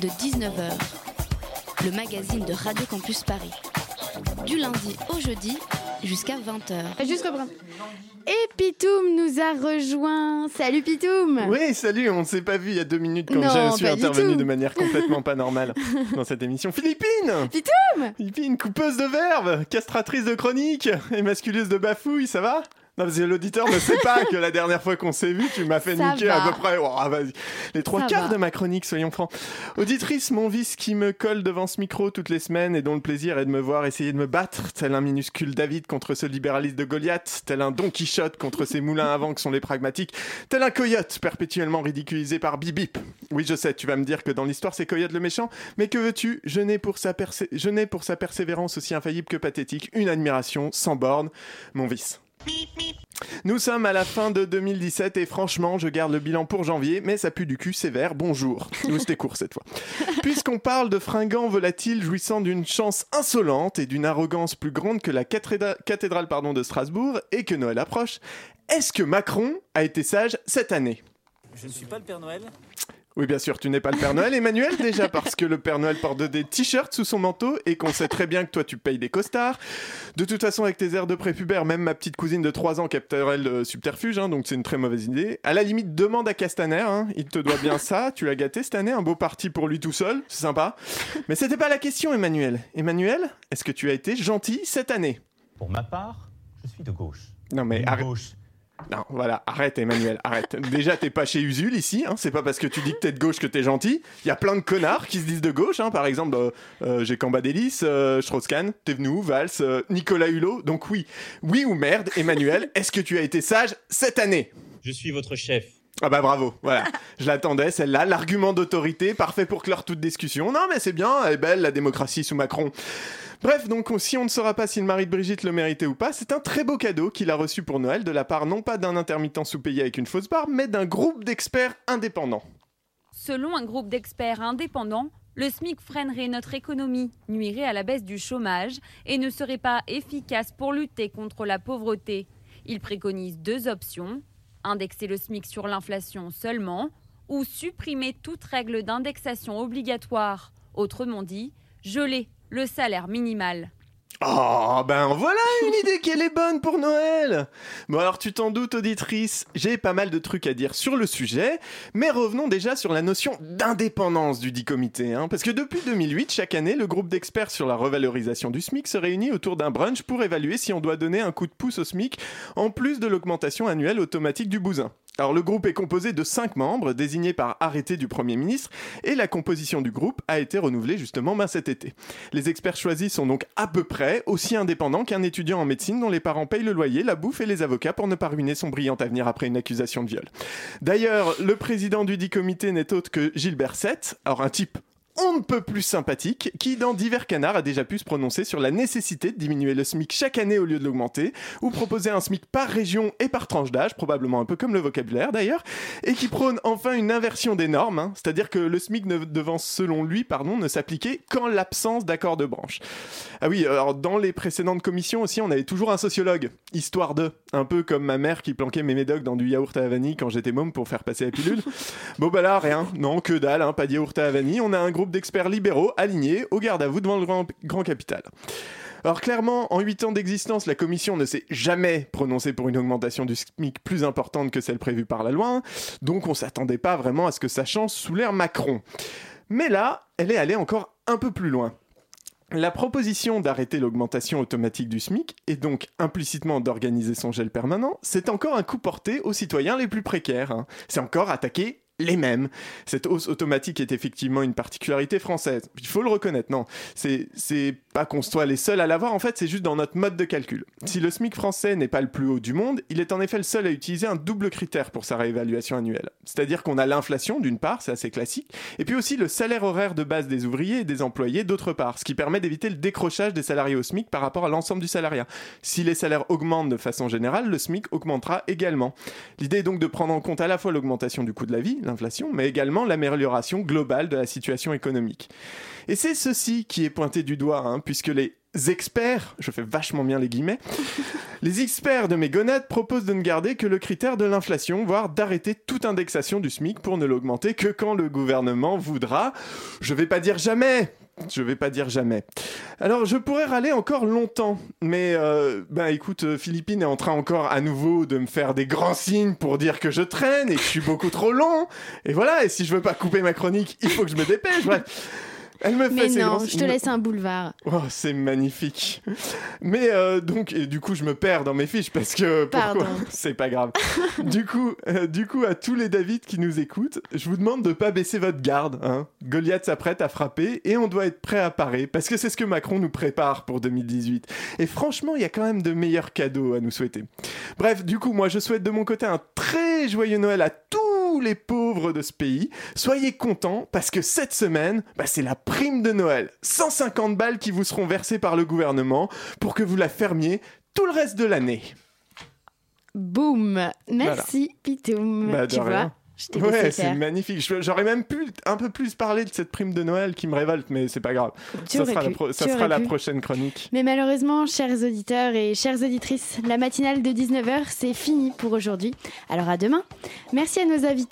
de 19h, le magazine de Radio Campus Paris. Du lundi au jeudi jusqu'à 20h. Juste reprendre. Et Pitoum nous a rejoint. Salut Pitoum Oui, salut, on ne s'est pas vu il y a deux minutes quand Non, je suis intervenu de manière complètement pas normale dans cette émission. Philippine Pitoum Philippine, coupeuse de verbes, castratrice de chroniques et masculeuse de bafouilles, ça va? Non, parce que l'auditeur ne sait pas que la dernière fois qu'on s'est vu, tu m'as fait Ça niquer va. à peu près oh, vas-y. les trois Ça quarts va. de ma chronique, soyons francs. Auditrice, mon vice qui me colle devant ce micro toutes les semaines et dont le plaisir est de me voir essayer de me battre, tel un minuscule David contre ce libéraliste de Goliath, tel un Don Quichotte contre ces moulins à vent que sont les pragmatiques, tel un coyote perpétuellement ridiculisé par Bibip. Oui, je sais, tu vas me dire que dans l'histoire c'est Coyote le méchant, mais que veux-tu? Je n'ai pour, sa persé- je n'ai pour sa persévérance aussi infaillible que pathétique une admiration sans borne, mon vice. Nous sommes à la fin de 2017 et franchement, je garde le bilan pour janvier, mais ça pue du cul sévère. Bonjour. Oui, C'était court cette fois. Puisqu'on parle de fringants volatiles jouissant d'une chance insolente et d'une arrogance plus grande que la cathédra- cathédrale pardon, de Strasbourg et que Noël approche, est-ce que Macron a été sage cette année? Je ne suis pas le Père Noël. Oui, bien sûr, tu n'es pas le Père Noël, Emmanuel, déjà parce que le Père Noël porte des t-shirts sous son manteau et qu'on sait très bien que toi tu payes des costards. De toute façon, avec tes airs de prépubère, même ma petite cousine de 3 ans capterait le subterfuge, hein, donc c'est une très mauvaise idée. À la limite, demande à Castaner, hein, il te doit bien ça, tu l'as gâté cette année, un beau parti pour lui tout seul, c'est sympa. Mais c'était pas la question, Emmanuel. Emmanuel, est-ce que tu as été gentil cette année? Pour ma part, je suis de gauche. Non mais arrête. gauche. Non, voilà, arrête Emmanuel, arrête. Déjà, t'es pas chez Usul ici, hein, c'est pas parce que tu dis que t'es de gauche que t'es gentil. Il y a plein de connards qui se disent de gauche, hein, par exemple, euh, euh, j'ai Cambadélis, euh, Strauss-Kahn, Valls, euh, Nicolas Hulot. Donc oui, oui ou merde, Emmanuel, est-ce que tu as été sage cette année? Je suis votre chef. Ah bah bravo, voilà. Je l'attendais, celle-là, l'argument d'autorité, parfait pour clore toute discussion. Non mais c'est bien, elle est belle la démocratie sous Macron. Bref, donc si on ne saura pas si le mari de Brigitte le méritait ou pas, c'est un très beau cadeau qu'il a reçu pour Noël de la part non pas d'un intermittent sous-payé avec une fausse barbe, mais d'un groupe d'experts indépendants. Selon un groupe d'experts indépendants, le SMIC freinerait notre économie, nuirait à la baisse du chômage et ne serait pas efficace pour lutter contre la pauvreté. Il préconise deux options indexer le SMIC sur l'inflation seulement ou supprimer toute règle d'indexation obligatoire. Autrement dit, geler le salaire minimal. Oh, ben voilà une idée qui est bonne pour Noël Bon alors tu t'en doutes auditrice, j'ai pas mal de trucs à dire sur le sujet, mais revenons déjà sur la notion d'indépendance du dit comité, hein, parce que depuis 2008, chaque année, le groupe d'experts sur la revalorisation du SMIC se réunit autour d'un brunch pour évaluer si on doit donner un coup de pouce au SMIC, en plus de l'augmentation annuelle automatique du bousin. Alors le groupe est composé de 5 membres, désignés par arrêté du Premier ministre, et la composition du groupe a été renouvelée justement ben, cet été. Les experts choisis sont donc à peu près aussi indépendants qu'un étudiant en médecine dont les parents payent le loyer, la bouffe et les avocats pour ne pas ruiner son brillant avenir après une accusation de viol. D'ailleurs, le président du dit comité n'est autre que Gilbert Sett, alors un type on ne peut plus sympathique, qui dans divers canards a déjà pu se prononcer sur la nécessité de diminuer le SMIC chaque année au lieu de l'augmenter, ou proposer un SMIC par région et par tranche d'âge, probablement un peu comme le vocabulaire d'ailleurs, et qui prône enfin une inversion des normes, hein, c'est-à-dire que le SMIC ne devant selon lui pardon, ne s'appliquer qu'en l'absence d'accord de branche. Ah oui, alors dans les précédentes commissions aussi, on avait toujours un sociologue, histoire de, un peu comme ma mère qui planquait mes médocs dans du yaourt à la vanille quand j'étais môme pour faire passer la pilule. bon bah là, rien, non, que dalle, hein, pas de yaourt à la vanille, on a un groupe d'experts libéraux alignés au garde à vous devant le grand, capital. Alors clairement, en 8 ans d'existence, la commission ne s'est jamais prononcée pour une augmentation du SMIC plus importante que celle prévue par la loi, donc on s'attendait pas vraiment à ce que ça change sous l'ère Macron. Mais là, elle est allée encore un peu plus loin. La proposition d'arrêter l'augmentation automatique du SMIC et donc implicitement d'organiser son gel permanent, c'est encore un coup porté aux citoyens les plus précaires. hein. C'est encore attaquer les mêmes. Cette hausse automatique est effectivement une particularité française. Il faut le reconnaître, non. C'est, pas qu'on soit les seuls à l'avoir, en fait, c'est juste dans notre mode de calcul. Si le SMIC français n'est pas le plus haut du monde, il est en effet le seul à utiliser un double critère pour sa réévaluation annuelle. C'est-à-dire qu'on a l'inflation d'une part, c'est assez classique, et puis aussi le salaire horaire de base des ouvriers et des employés d'autre part, ce qui permet d'éviter le décrochage des salariés au SMIC par rapport à l'ensemble du salariat. Si les salaires augmentent de façon générale, le SMIC augmentera également. L'idée est donc de prendre en compte à la fois l'augmentation du coût de la vie, mais également l'amélioration globale de la situation économique. Et c'est ceci qui est pointé du doigt, hein, puisque les experts, je fais vachement bien les guillemets, les experts de mes gonades proposent de ne garder que le critère de l'inflation, voire d'arrêter toute indexation du SMIC pour ne l'augmenter que quand le gouvernement voudra. Je vais pas dire jamais, je vais pas dire jamais. Alors, je pourrais râler encore longtemps, mais euh, bah écoute, euh, Philippine est en train encore à nouveau de me faire des grands signes pour dire que je traîne et que je suis beaucoup trop long. Et voilà, et si je veux pas couper ma chronique, il faut que je me dépêche. Bref. Elle me fait Mais non, grands je te laisse un boulevard. Oh, c'est magnifique. Mais euh, donc, et du coup, je me perds dans mes fiches parce que pourquoi Pardon. C'est pas grave. du coup, euh, du coup, à tous les David qui nous écoutent, je vous demande de pas baisser votre garde. Hein. Goliath s'apprête à frapper et on doit être prêt à parer parce que c'est ce que Macron nous prépare pour 2018. Et franchement, il y a quand même de meilleurs cadeaux à nous souhaiter. Bref, du coup, moi, je souhaite de mon côté un très joyeux Noël à tous les pauvres de ce pays. Soyez contents parce que cette semaine, bah, c'est la prime de Noël. 150 balles qui vous seront versées par le gouvernement pour que vous la fermiez tout le reste de l'année. Boum Merci, Pitoum. Bah, tu vois, Ouais, c'est magnifique. J'aurais même pu un peu plus parler de cette prime de Noël qui me révolte, mais c'est pas grave. Tu ça sera, la, pu, ça sera la prochaine chronique. Mais malheureusement, chers auditeurs et chères auditrices, la matinale de 19h, c'est fini pour aujourd'hui. Alors à demain. Merci à nos invités